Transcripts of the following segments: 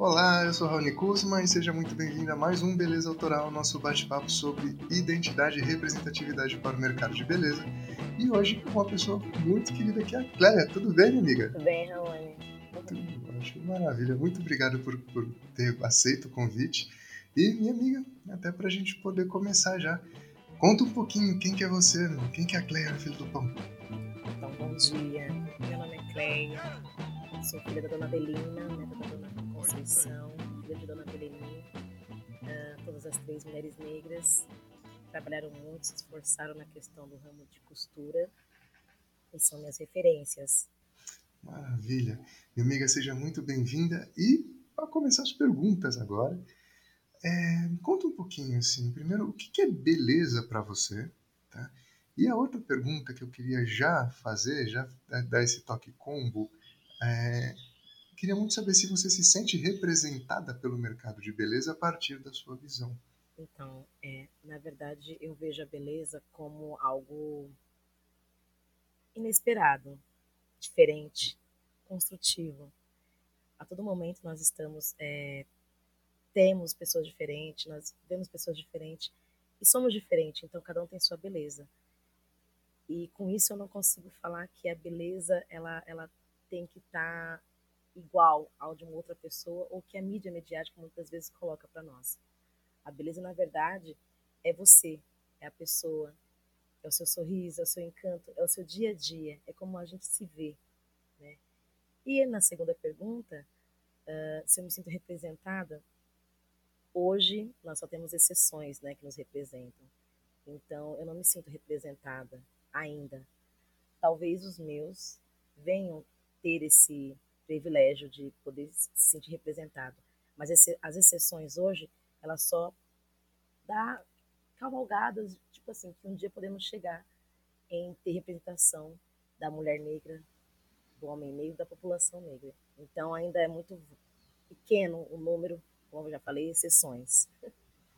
Olá, eu sou Raoni Kuzma e seja muito bem-vindo a mais um Beleza Autoral, nosso bate-papo sobre identidade e representatividade para o mercado de beleza. E hoje com uma pessoa muito querida que é a Clélia. Tudo bem, minha amiga? Tudo bem, Raoni. Tudo ótimo, maravilha. Muito obrigado por, por ter aceito o convite. E, minha amiga, até para a gente poder começar já. Conta um pouquinho quem que é você, quem que é a Clélia, filho do pão. Então, bom dia. Meu nome é Clélia, sou filha da dona Belina, neta da dona Conceição, filha de dona Beleninha. Uh, todas as três mulheres negras trabalharam muito, se esforçaram na questão do ramo de costura e são minhas referências. Maravilha. Minha amiga, seja muito bem-vinda. E para começar as perguntas agora, é, conta um pouquinho assim. Primeiro, o que é beleza para você? Tá? E a outra pergunta que eu queria já fazer, já dar esse toque combo, é, queria muito saber se você se sente representada pelo mercado de beleza a partir da sua visão. Então, é, na verdade, eu vejo a beleza como algo inesperado, diferente, construtivo. A todo momento nós estamos, é, temos pessoas diferentes, nós vemos pessoas diferentes e somos diferentes, então cada um tem sua beleza. E com isso eu não consigo falar que a beleza ela, ela tem que estar tá igual ao de uma outra pessoa ou que a mídia mediática muitas vezes coloca para nós. A beleza, na verdade, é você, é a pessoa, é o seu sorriso, é o seu encanto, é o seu dia a dia, é como a gente se vê. Né? E na segunda pergunta, uh, se eu me sinto representada, hoje nós só temos exceções né, que nos representam. Então, eu não me sinto representada ainda. Talvez os meus venham ter esse privilégio de poder se sentir representado. Mas esse, as exceções hoje, elas só dá cavalgadas, tipo assim, que um dia podemos chegar em ter representação da mulher negra, do homem negro, da população negra. Então ainda é muito pequeno o número, como eu já falei, exceções.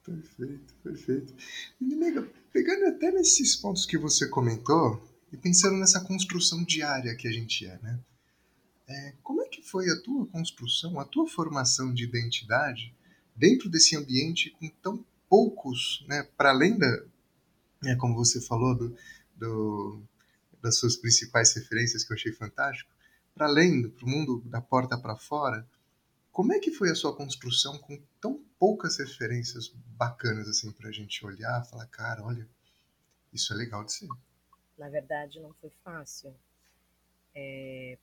Perfeito, perfeito. Nega, pegando até nesses pontos que você comentou e pensando nessa construção diária que a gente é, né? É, como é que foi a tua construção, a tua formação de identidade dentro desse ambiente com tão poucos, né, para além da, né, como você falou, do, do, das suas principais referências que eu achei fantástico, para além, para o mundo da porta para fora, como é que foi a sua construção com tão poucas referências bacanas assim para a gente olhar, falar, cara, olha, isso é legal de ser. Na verdade, não foi fácil. É,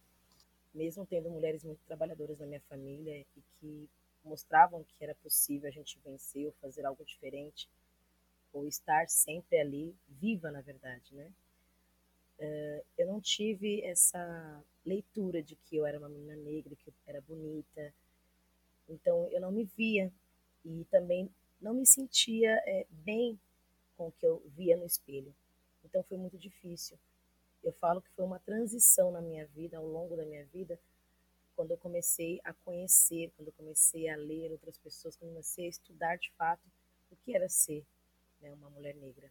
mesmo tendo mulheres muito trabalhadoras na minha família e que mostravam que era possível a gente vencer ou fazer algo diferente, ou estar sempre ali, viva na verdade, né? Uh, eu não tive essa leitura de que eu era uma menina negra, que eu era bonita, então eu não me via e também não me sentia é, bem com o que eu via no espelho. Então foi muito difícil. Eu falo que foi uma transição na minha vida, ao longo da minha vida, quando eu comecei a conhecer, quando eu comecei a ler outras pessoas, quando eu comecei a estudar de fato o que era ser né, uma mulher negra.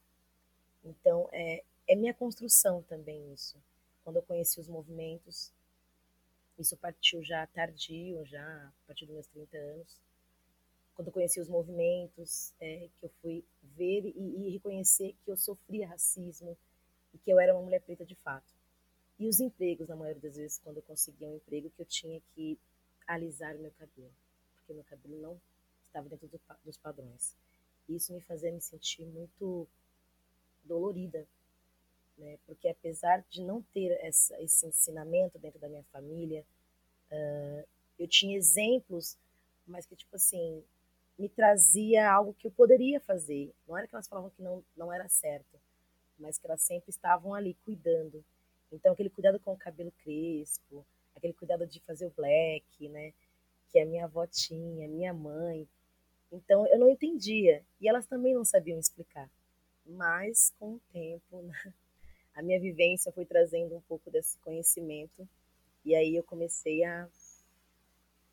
Então, é, é minha construção também isso. Quando eu conheci os movimentos, isso partiu já tardio, já a partir dos meus 30 anos. Quando eu conheci os movimentos, é, que eu fui ver e, e reconhecer que eu sofria racismo e que eu era uma mulher preta de fato. E os empregos, na maioria das vezes, quando eu conseguia um emprego, que eu tinha que alisar o meu cabelo, porque meu cabelo não estava dentro do, dos padrões. Isso me fazia me sentir muito dolorida, né? Porque apesar de não ter essa, esse ensinamento dentro da minha família, uh, eu tinha exemplos, mas que tipo assim me trazia algo que eu poderia fazer. Não era que elas falavam que não não era certo, mas que elas sempre estavam ali cuidando. Então, aquele cuidado com o cabelo crespo, aquele cuidado de fazer o black, né? Que a minha avó tinha, minha mãe. Então, eu não entendia. E elas também não sabiam explicar. Mas, com o tempo, né? a minha vivência foi trazendo um pouco desse conhecimento. E aí eu comecei a,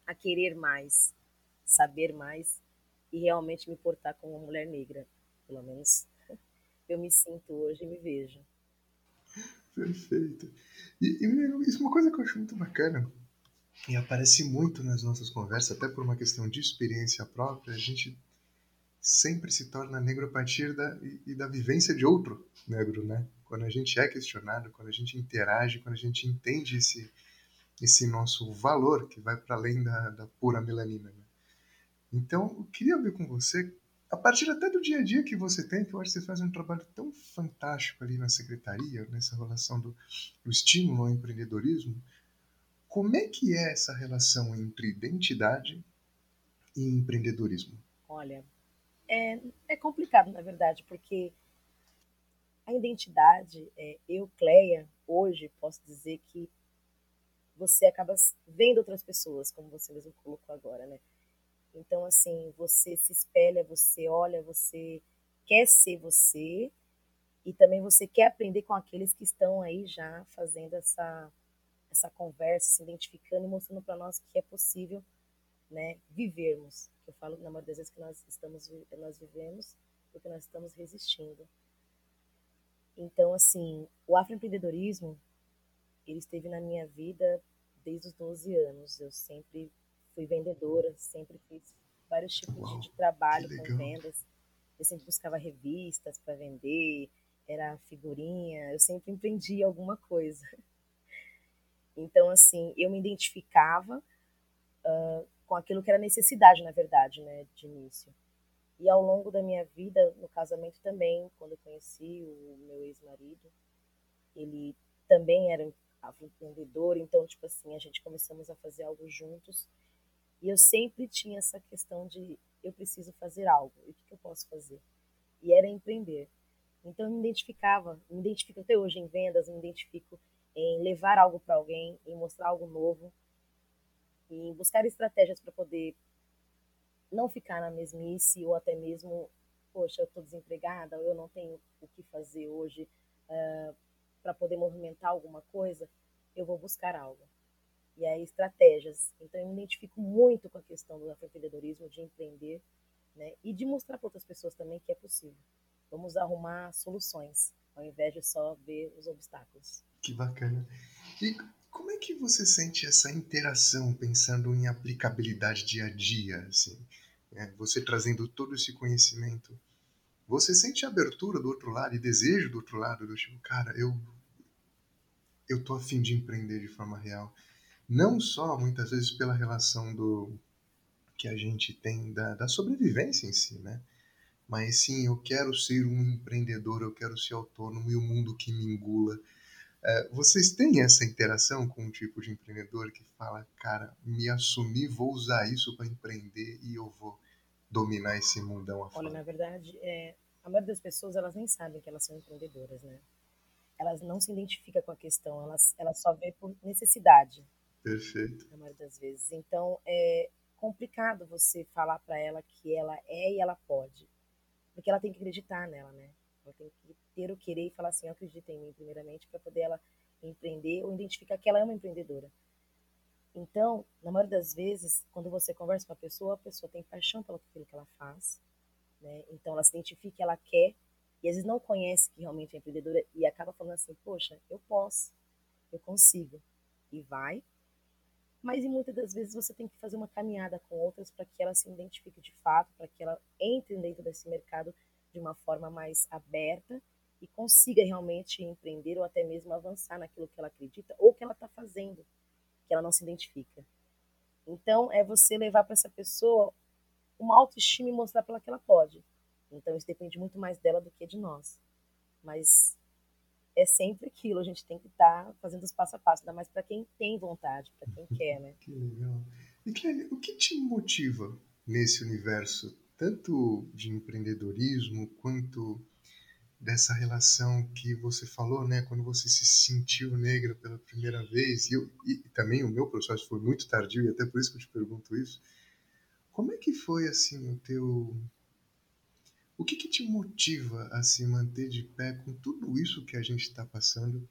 a querer mais, saber mais e realmente me portar como uma mulher negra. Pelo menos eu me sinto hoje e me vejo. Perfeito. E, e isso é uma coisa que eu acho muito bacana. e aparece muito nas nossas conversas, até por uma questão de experiência própria, a gente sempre se torna negro a partir da, e, e da vivência de outro negro, né? Quando a gente é questionado, quando a gente interage, quando a gente entende esse, esse nosso valor que vai para além da, da, pura melanina. Né? Então, eu queria ver com você, a partir até do dia a dia que você tem, que eu acho que você faz um trabalho tão fantástico ali na secretaria, nessa relação do, do estímulo ao empreendedorismo, como é que é essa relação entre identidade e empreendedorismo? Olha, é, é complicado, na verdade, porque a identidade, é, eu, Cleia, hoje posso dizer que você acaba vendo outras pessoas, como você mesmo colocou agora, né? Então, assim, você se espelha, você olha, você quer ser você e também você quer aprender com aqueles que estão aí já fazendo essa, essa conversa, se identificando e mostrando para nós que é possível né, vivermos. Eu falo na maioria das vezes que nós estamos nós vivemos porque nós estamos resistindo. Então, assim, o afroempreendedorismo, ele esteve na minha vida desde os 12 anos. Eu sempre fui vendedora, sempre fiz vários tipos Uau, de trabalho com vendas. Eu sempre buscava revistas para vender, era figurinha, eu sempre empreendi alguma coisa. Então, assim, eu me identificava uh, com aquilo que era necessidade, na verdade, né, de início. E ao longo da minha vida, no casamento também, quando eu conheci o meu ex-marido, ele também era empreendedor, então, tipo assim, a gente começamos a fazer algo juntos. E eu sempre tinha essa questão de eu preciso fazer algo, e o que, eu posso fazer? E era empreender. Então, eu me identificava, me identifico até hoje em vendas, me identifico em levar algo para alguém, em mostrar algo novo, em buscar estratégias para poder não ficar na mesmice ou até mesmo, poxa, eu estou desempregada, eu não tenho o que fazer hoje uh, ah, para poder movimentar alguma coisa, eu vou buscar algo. E aí, estratégias. Então, eu me identifico muito com a questão do empreendedorismo, de empreender, né? E de mostrar para outras pessoas também que é possível. Vamos arrumar soluções, ao invés de só ver os obstáculos. Que bacana. E como é que você sente essa interação, pensando em aplicabilidade dia a dia, assim? É, você trazendo todo esse conhecimento, você sente abertura do outro lado e desejo do outro lado, do tipo, cara, eu eu tô afim de empreender de forma real. Não só, muitas vezes, pela relação do que a gente tem da, da sobrevivência em si, né? Mas sim, eu quero ser um empreendedor, eu quero ser autônomo e o mundo que me engula é, vocês têm essa interação com um tipo de empreendedor que fala, cara, me assumir, vou usar isso para empreender e eu vou dominar esse mundão afora? Olha, na verdade, é, a maioria das pessoas elas nem sabem que elas são empreendedoras, né? Elas não se identificam com a questão, elas, elas só vê por necessidade. Perfeito. Na maioria das vezes. Então, é complicado você falar para ela que ela é e ela pode. Porque ela tem que acreditar nela, né? Ela tem que ter o querer e falar assim, eu acredito em mim, primeiramente, para poder ela empreender ou identificar que ela é uma empreendedora. Então, na maioria das vezes, quando você conversa com a pessoa, a pessoa tem paixão pelo que ela faz, né? Então, ela se identifica que ela quer e às vezes não conhece que realmente é empreendedora e acaba falando assim, poxa, eu posso, eu consigo. E vai. Mas e muitas das vezes você tem que fazer uma caminhada com outras para que ela se identifique de fato, para que ela entre dentro desse mercado de uma forma mais aberta e consiga realmente empreender ou até mesmo avançar naquilo que ela acredita ou que ela está fazendo, que ela não se identifica. Então, é você levar para essa pessoa uma autoestima e mostrar para ela que ela pode. Então, isso depende muito mais dela do que de nós. Mas é sempre aquilo, a gente tem que estar tá fazendo os passo a passo, ainda mais para quem tem vontade, para quem quer, né? Que legal. E Kelly, o que te motiva nesse universo tanto de empreendedorismo quanto dessa relação que você falou, né, quando você se sentiu negra pela primeira vez, e, eu, e também o meu processo foi muito tardio, e até por isso que eu te pergunto isso, como é que foi, assim, o teu... O que que te motiva a se manter de pé com tudo isso que a gente está passando,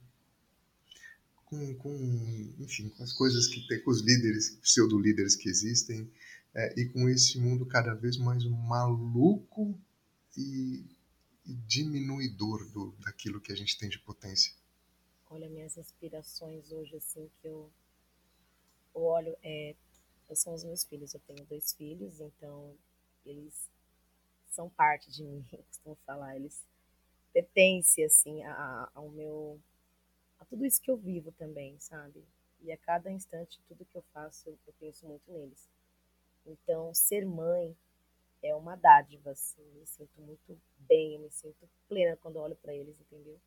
com, com, enfim, com as coisas que tem, com os líderes, pseudo-líderes que existem, é, e com esse mundo cada vez mais maluco e, e diminuidor do, daquilo que a gente tem de potência. Olha, minhas inspirações hoje, assim, que eu eu olho, é, são os meus filhos. Eu tenho dois filhos, então eles são parte de mim, eu costumo falar. Eles pertencem, assim, a, ao meu... a tudo isso que eu vivo também, sabe? E a cada instante, tudo que eu faço, eu, penso muito neles. Então, ser mãe é uma dádiva, assim. Eu me sinto muito bem, eu me sinto plena quando olho para eles, entendeu?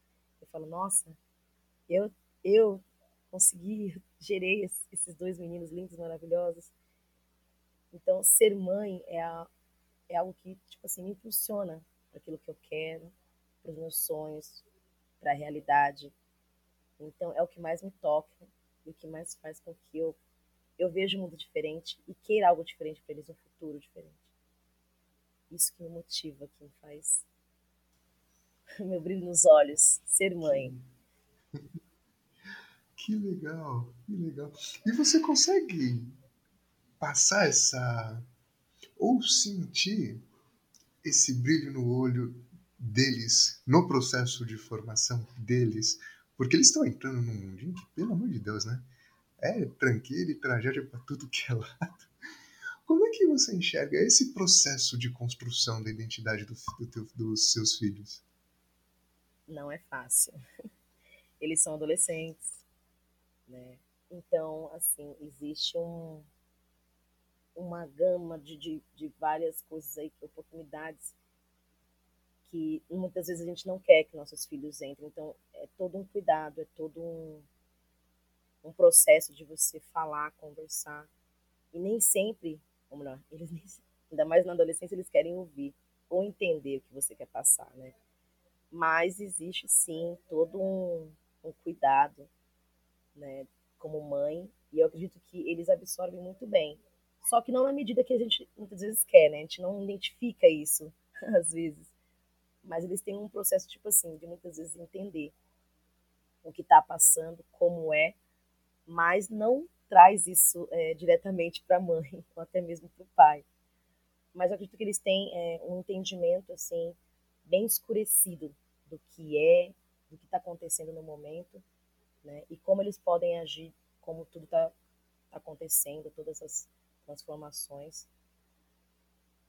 Eu falo, nossa, eu, eu consegui, gerei esses dois meninos lindos, maravilhosos. Então, ser mãe é, a, é algo que, tipo assim, me impulsiona para aquilo que eu quero, para os meus sonhos, para a realidade. Então, é o que mais me toca e o que mais faz com que eu, eu veja um mundo diferente e queira algo diferente para eles, um futuro diferente. Isso que me motiva, que me faz meu brilho nos olhos, ser mãe. Que legal, que legal. E você consegue passar essa. Ou sentir esse brilho no olho deles, no processo de formação deles, porque eles estão entrando num mundinho que, pelo amor de Deus, né? É tranqueira e tragédia para tudo que é lado. Como é que você enxerga esse processo de construção da identidade do, do teu, dos seus filhos? Não é fácil. Eles são adolescentes, né? Então, assim, existe um, uma gama de, de, de várias coisas aí, oportunidades que muitas vezes a gente não quer que nossos filhos entrem. Então, é todo um cuidado, é todo um, um processo de você falar, conversar. E nem sempre, eles ainda mais na adolescência, eles querem ouvir ou entender o que você quer passar, né? Mas existe sim todo um, um cuidado, né, como mãe, e eu acredito que eles absorvem muito bem. Só que não na medida que a gente muitas vezes quer, né? A gente não identifica isso às vezes. Mas eles têm um processo tipo assim, de muitas vezes entender o que está passando, como é, mas não traz isso é, diretamente para a mãe ou até mesmo para o pai. Mas eu acredito que eles têm é, um entendimento assim bem escurecido do que é, do que está acontecendo no momento, né? E como eles podem agir, como tudo está tá acontecendo, todas transformações.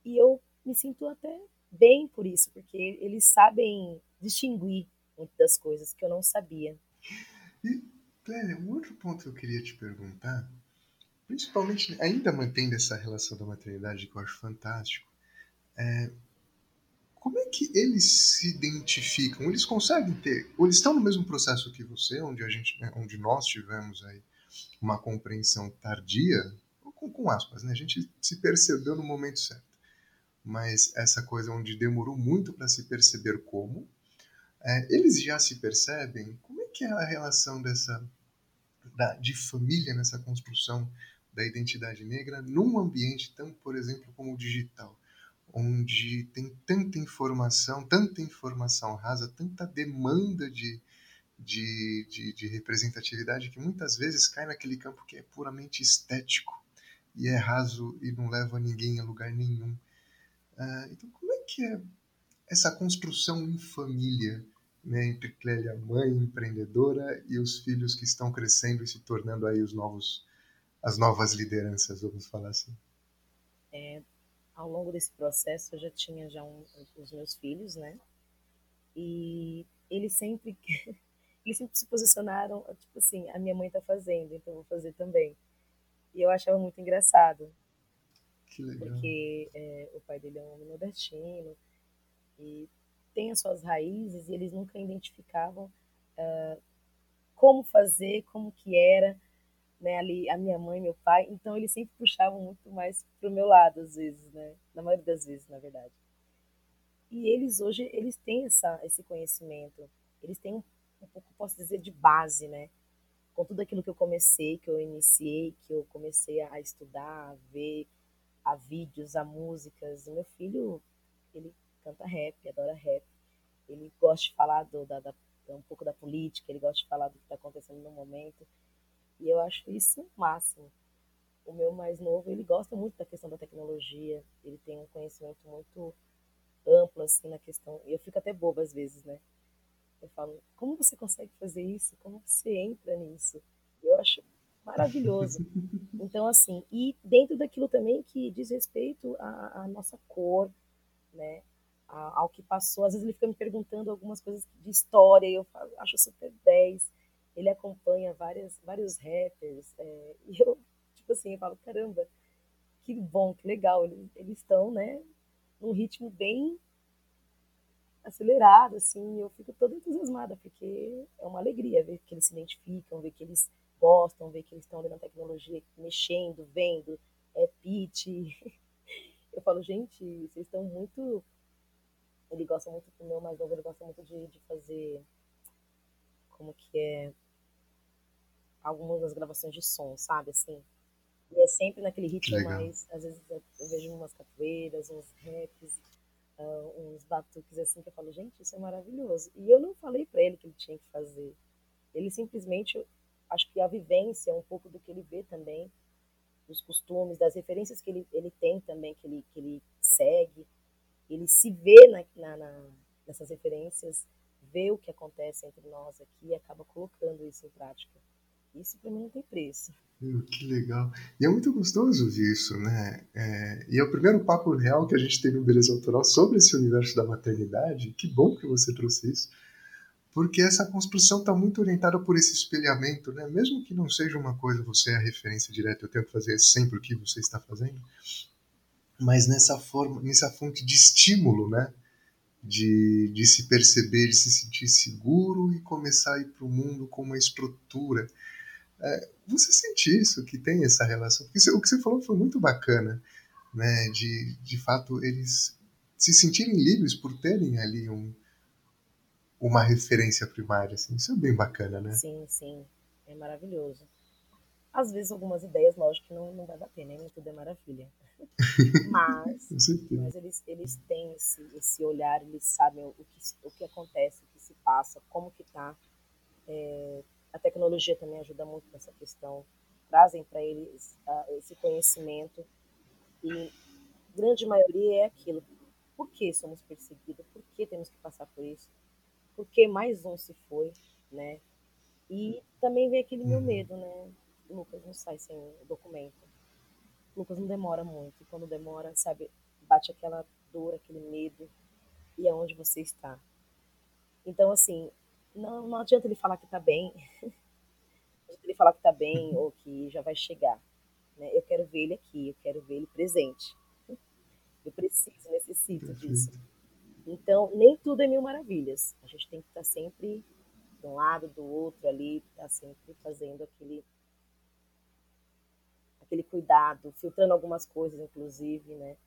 E eu me sinto até bem por isso, porque eles sabem distinguir muitas coisas que eu não sabia. E, Clélia, um outro ponto que eu queria te perguntar, principalmente ainda mantendo essa relação da maternidade que eu acho fantástico, é, como é que eles se identificam? Eles conseguem ter, ou eles estão no mesmo processo que você, onde a gente, né, onde nós tivemos aí uma compreensão tardia, com, com aspas, né? A gente se percebeu no momento certo. Mas essa coisa onde demorou muito para se perceber como, é, eles já se percebem? Como é que é a relação dessa da, de família nessa construção da identidade negra num ambiente tão, por exemplo, como o digital? onde tem tanta informação, tanta informação rasa, tanta demanda de, de, de, de, representatividade que muitas vezes cai naquele campo que é puramente estético e é raso e não leva ninguém a lugar nenhum. Uh, então, como é que é essa construção em família né, entre Clélia, mãe empreendedora, e os filhos que estão crescendo e se tornando aí os novos, as novas lideranças, vamos falar assim? É, ao longo desse processo eu já tinha já um, os meus filhos, né? E eles sempre eles sempre se posicionaram, tipo assim, a minha mãe tá fazendo, então vou fazer também. E eu achava muito engraçado. Que legal. Porque é, o pai dele é um homem nordestino e tem as suas raízes e eles nunca identificavam uh, como fazer, como que era né, ali a minha mãe, meu pai, então eles sempre puxavam muito mais pro meu lado às vezes, né, na maioria das vezes, na verdade. E eles hoje eles têm essa esse conhecimento, eles têm um, um pouco, posso dizer, de base, né, com tudo aquilo que eu comecei, que eu iniciei, que eu comecei a estudar, a ver, a vídeos, a músicas. O meu filho, ele canta rap, adora rap. Ele gosta de falar do, da, da, um pouco da política, ele gosta de falar do que está acontecendo no momento. E eu acho isso o máximo. O meu mais novo, ele gosta muito da questão da tecnologia, ele tem um conhecimento muito amplo, assim, na questão. E eu fico até boba às vezes, né? Eu falo, como você consegue fazer isso? Como você entra nisso? Eu acho maravilhoso. Então, assim, e dentro daquilo também que diz respeito à, à nossa cor, né? ao que passou. Às vezes ele fica me perguntando algumas coisas de história e eu falo, acho super 10. Ele acompanha várias, vários rappers é, e eu, tipo assim, eu falo, caramba, que bom, que legal. Eles, eles estão, né, num ritmo bem acelerado, assim, eu fico toda entusiasmada, porque é uma alegria ver que eles se identificam, ver que eles gostam, ver que eles estão ali na tecnologia, mexendo, vendo, é pitch. Eu falo, gente, vocês estão muito ele gosta muito, o meu mais novo, ele gosta muito de, de fazer, como que é, algumas das gravações de som, sabe, assim. E é sempre naquele ritmo mais, às vezes eu vejo umas capoeiras, uns raps, uh, uns batuques assim, que eu falo, gente, isso é maravilhoso. E eu não falei para ele que ele tinha que fazer. Ele simplesmente, acho que a vivência, um pouco do que ele vê também, dos costumes, das referências que ele, ele tem também, que ele, que ele segue, ele se vê na, na, na, nessas referências, vê o que acontece entre nós aqui e acaba colocando isso em prática. Isso para mim não tem preço. Que legal. E é muito gostoso ouvir isso, né? É, e é o primeiro papo real que a gente teve no Beleza Autoral sobre esse universo da maternidade. Que bom que você trouxe isso. Porque essa construção está muito orientada por esse espelhamento, né? Mesmo que não seja uma coisa, você é a referência direta, eu tenho que fazer sempre o que você está fazendo mas nessa forma, nessa fonte de estímulo, né? De, de se perceber, de se sentir seguro e começar a ir para o mundo com uma estrutura. É, você sente isso, que tem essa relação? Porque o que você falou foi muito bacana, né? De, de fato, eles se sentirem livres por terem ali um, uma referência primária. Assim. Isso é bem bacana, né? Sim, sim. É maravilhoso. Às vezes, algumas ideias, lógico que não, não vai bater, né? Nem tudo é maravilha. Mas, mas eles, eles têm esse, esse olhar, eles sabem o que, o que acontece, o que se passa, como que está. É, a tecnologia também ajuda muito nessa questão. Trazem para eles uh, esse conhecimento e grande maioria é aquilo. Por que somos perseguidos? Por que temos que passar por isso? Por que mais um se foi, né? E também vem aquele meu uhum. medo, né? Lucas não sai sem documento. Lucas não demora muito. E quando demora, sabe, bate aquela dor, aquele medo. E é onde você está. Então, assim, não, não adianta ele falar que tá bem. não adianta ele falar que tá bem ou que já vai chegar. Né? Eu quero ver ele aqui, eu quero ver ele presente. Eu preciso, necessito disso. Então, nem tudo é mil maravilhas. A gente tem que estar tá sempre de um lado, do outro ali, estar tá sempre fazendo aquele aquele cuidado, filtrando algumas coisas, inclusive, né?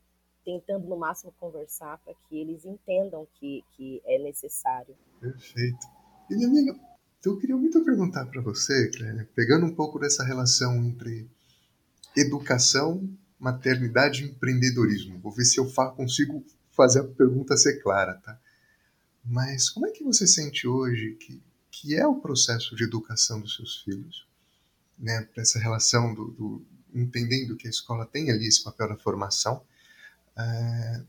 Tentando no máximo conversar para que eles entendam que, que é necessário. Perfeito. Amiga, eu queria muito perguntar para você, Clélia, pegando um pouco dessa relação entre educação, maternidade e empreendedorismo. Vou ver se eu consigo fazer a pergunta ser clara, tá? Mas como é que você sente hoje que, que é o processo de educação dos seus filhos? Né, essa relação do, do, entendendo que a escola tem ali esse papel da formação, é,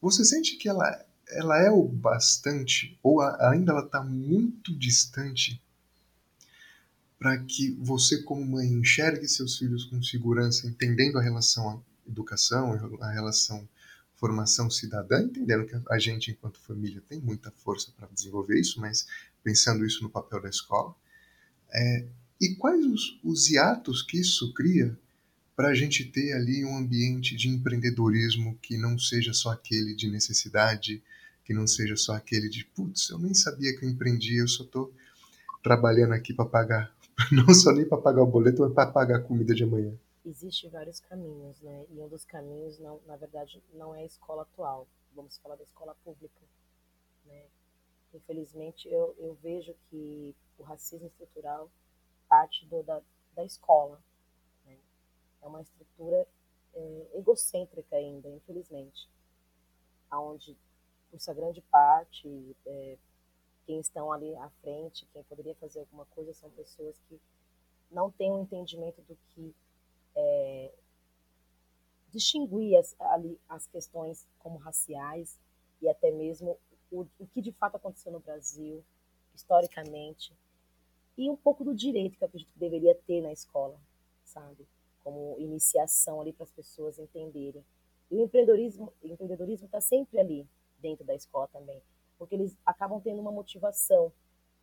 você sente que ela, ela é o bastante, ou a, ainda ela está muito distante para que você, como mãe, enxergue seus filhos com segurança, entendendo a relação à educação, a relação formação cidadã, entendendo que a gente, enquanto família, tem muita força para desenvolver isso, mas pensando isso no papel da escola. É, e quais os, os hiatos que isso cria para a gente ter ali um ambiente de empreendedorismo que não seja só aquele de necessidade, que não seja só aquele de, putz, eu nem sabia que eu empreendia, eu só estou trabalhando aqui para pagar, não só nem para pagar o boleto, mas para pagar a comida de amanhã. Existem vários caminhos, né? E um dos caminhos, não, na verdade, não é a escola atual. Vamos falar da escola pública, né? Infelizmente, eu, eu vejo que o racismo estrutural parte do, da, da escola. É uma estrutura é, egocêntrica ainda, infelizmente, aonde por sua grande parte é, quem estão ali à frente, quem poderia fazer alguma coisa, são pessoas que não têm um entendimento do que é, distinguir as, ali, as questões como raciais e até mesmo o, o que de fato aconteceu no Brasil, historicamente, e um pouco do direito que eu acredito que deveria ter na escola, sabe? Como iniciação ali para as pessoas entenderem. E o empreendedorismo empreendedorismo está sempre ali dentro da escola também, porque eles acabam tendo uma motivação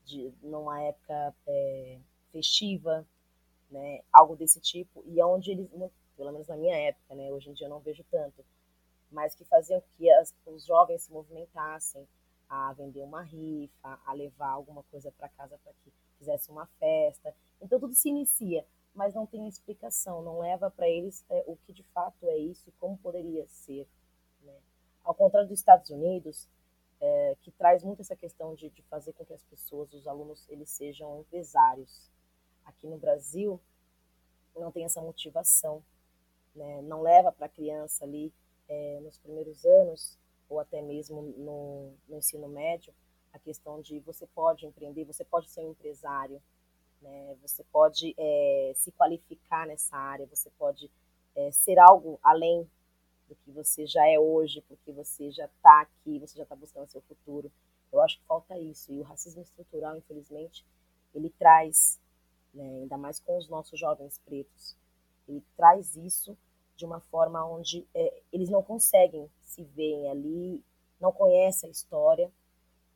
de numa época é, festiva, né, algo desse tipo, e onde eles, pelo menos na minha época, né, hoje em dia eu não vejo tanto, mas que faziam que as, os jovens se movimentassem a vender uma rifa, a levar alguma coisa para casa para que fizesse uma festa. Então tudo se inicia, mas não tem explicação, não leva para eles é, o que de fato é isso e como poderia ser. Né? Ao contrário dos Estados Unidos, é, que traz muito essa questão de, de fazer com que as pessoas, os alunos, eles sejam empresários. Aqui no Brasil, não tem essa motivação, né? não leva para a criança ali é, nos primeiros anos ou até mesmo no, no ensino médio a questão de você pode empreender, você pode ser um empresário, né? Você pode é, se qualificar nessa área, você pode é, ser algo além do que você já é hoje, porque você já está aqui, você já está buscando seu futuro. Eu acho que falta isso. E o racismo estrutural, infelizmente, ele traz, né, ainda mais com os nossos jovens pretos, ele traz isso de uma forma onde é, eles não conseguem se verem ali, não conhecem a história,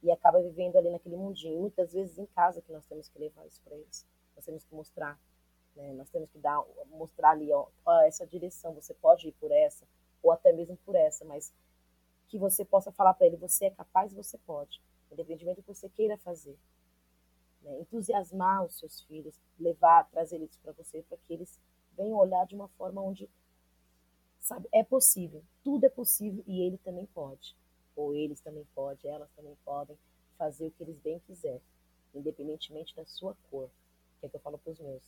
e acaba vivendo ali naquele mundinho. Muitas vezes em casa que nós temos que levar isso para eles. Nós temos que mostrar, né? Nós temos que dar, mostrar ali, ó, ó, essa direção, você pode ir por essa, ou até mesmo por essa, mas que você possa falar para ele, você é capaz, você pode, independentemente do que você queira fazer. Né? Entusiasmar os seus filhos, levar, trazer eles para você, para que eles venham olhar de uma forma onde, sabe, é possível, tudo é possível e ele também pode ou eles também podem, elas também podem fazer o que eles bem quiserem, independentemente da sua cor. Que é que eu falo para os meus.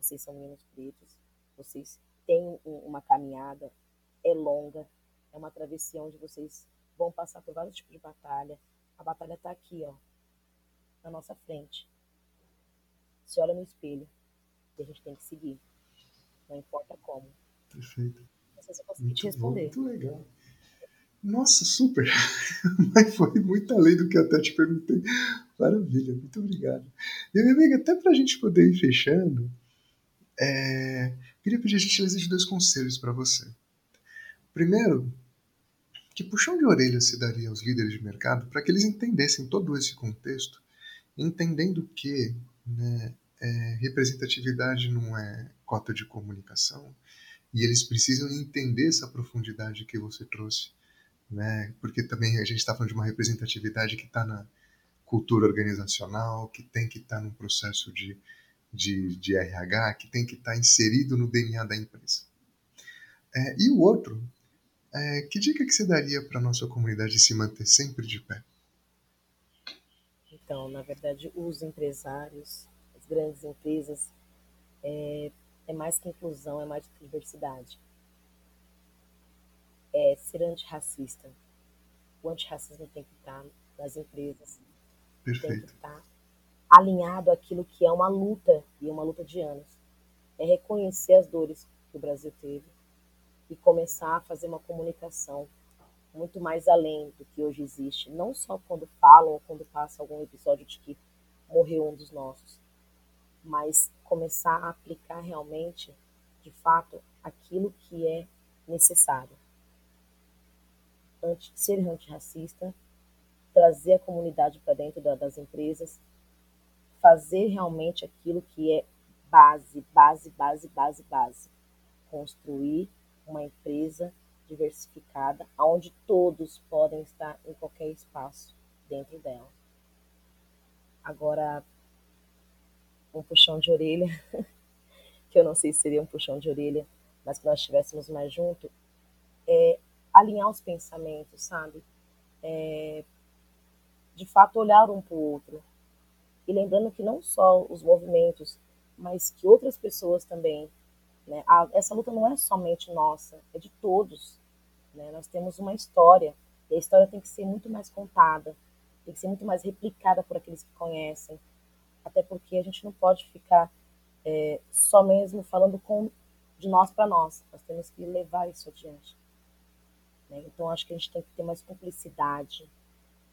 Vocês são meninos pretos, vocês têm uma caminhada, é longa, é uma travessia onde vocês vão passar por vários tipos de batalha. A batalha está aqui, ó, na nossa frente. Se olha no espelho e a gente tem que seguir, não importa como. Perfeito. Não sei se eu consegui te responder. Bom, muito legal. Nossa, super! Mas foi muito além do que eu até te perguntei. Maravilha, muito obrigado. E minha amiga, até para a gente poder ir fechando, é... queria pedir a gentileza de dois conselhos para você. Primeiro, que puxão de orelha se daria aos líderes de mercado para que eles entendessem todo esse contexto, entendendo que né, é, representatividade não é cota de comunicação, e eles precisam entender essa profundidade que você trouxe né? Porque também a gente está falando de uma representatividade que está na cultura organizacional, que tem que estar tá num processo de, de, de, RH, que tem que estar tá inserido no DNA da empresa. É, e o outro, é, que dica que você daria para a nossa comunidade se manter sempre de pé? Então, na verdade, os empresários, as grandes empresas, é, é mais que inclusão, é mais que diversidade é ser antirracista. O antirracismo tem que estar nas empresas. Perfeito. Tem que estar alinhado àquilo que é uma luta, e uma luta de anos. É reconhecer as dores que o Brasil teve e começar a fazer uma comunicação muito mais além do que hoje existe. Não só quando falam ou quando passa algum episódio de que morreu um dos nossos, mas começar a aplicar realmente, de fato, aquilo que é necessário anti, ser antirracista, trazer a comunidade para dentro da, das empresas, fazer realmente aquilo que é base, base, base, base, base. Construir uma empresa diversificada, onde todos podem estar em qualquer espaço dentro dela. Agora, um puxão de orelha, que eu não sei se seria um puxão de orelha, mas que nós estivéssemos mais junto, é alinhar os pensamentos, sabe? É, de fato, olhar um para o outro. E lembrando que não só os movimentos, mas que outras pessoas também. Né? A, essa luta não é somente nossa, é de todos. Né? Nós temos uma história, e a história tem que ser muito mais contada, tem que ser muito mais replicada por aqueles que conhecem. Até porque a gente não pode ficar é, só mesmo falando com, de nós para nós, nós temos que levar isso adiante. Né? Então, acho que a gente tem que ter mais cumplicidade,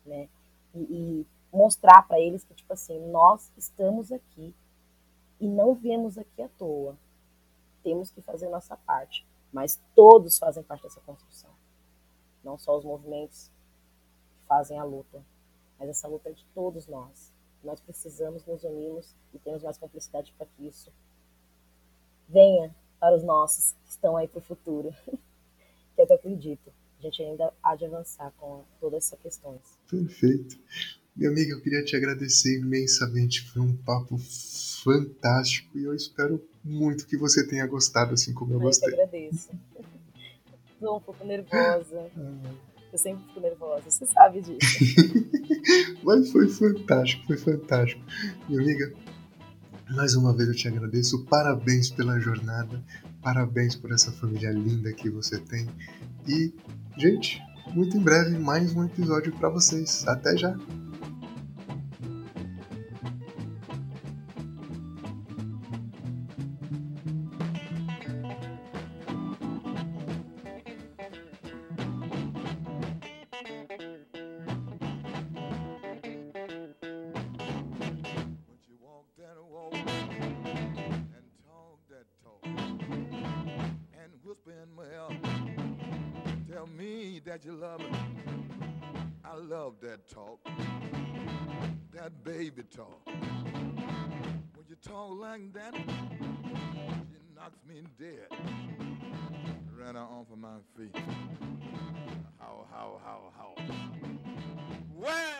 né? E, e mostrar para eles que, tipo assim, nós estamos aqui e não viemos aqui à toa. Temos que fazer nossa parte. Mas todos fazem parte dessa construção. Não só os movimentos que fazem a luta, mas essa luta é de todos nós. Nós precisamos nos unirmos e termos mais cumplicidade para que isso venha para os nossos que estão aí para o futuro. que é que eu acredito. A gente ainda há de avançar com todas essas questões. Perfeito. Minha amiga, eu queria te agradecer imensamente. Foi um papo fantástico e eu espero muito que você tenha gostado, assim como eu, eu gostei. Eu que agradeço. Estou um pouco nervosa. Ah. Eu sempre fico nervosa, você sabe disso. Mas foi fantástico, foi fantástico. Minha amiga, mais uma vez eu te agradeço. Parabéns pela jornada. Parabéns por essa família linda que você tem. E, gente, muito em breve mais um episódio para vocês. Até já! that you love me. I love that talk, that baby talk. When you talk like that, she knocks me dead. Ran out off of my feet. How, how, how, how. Well!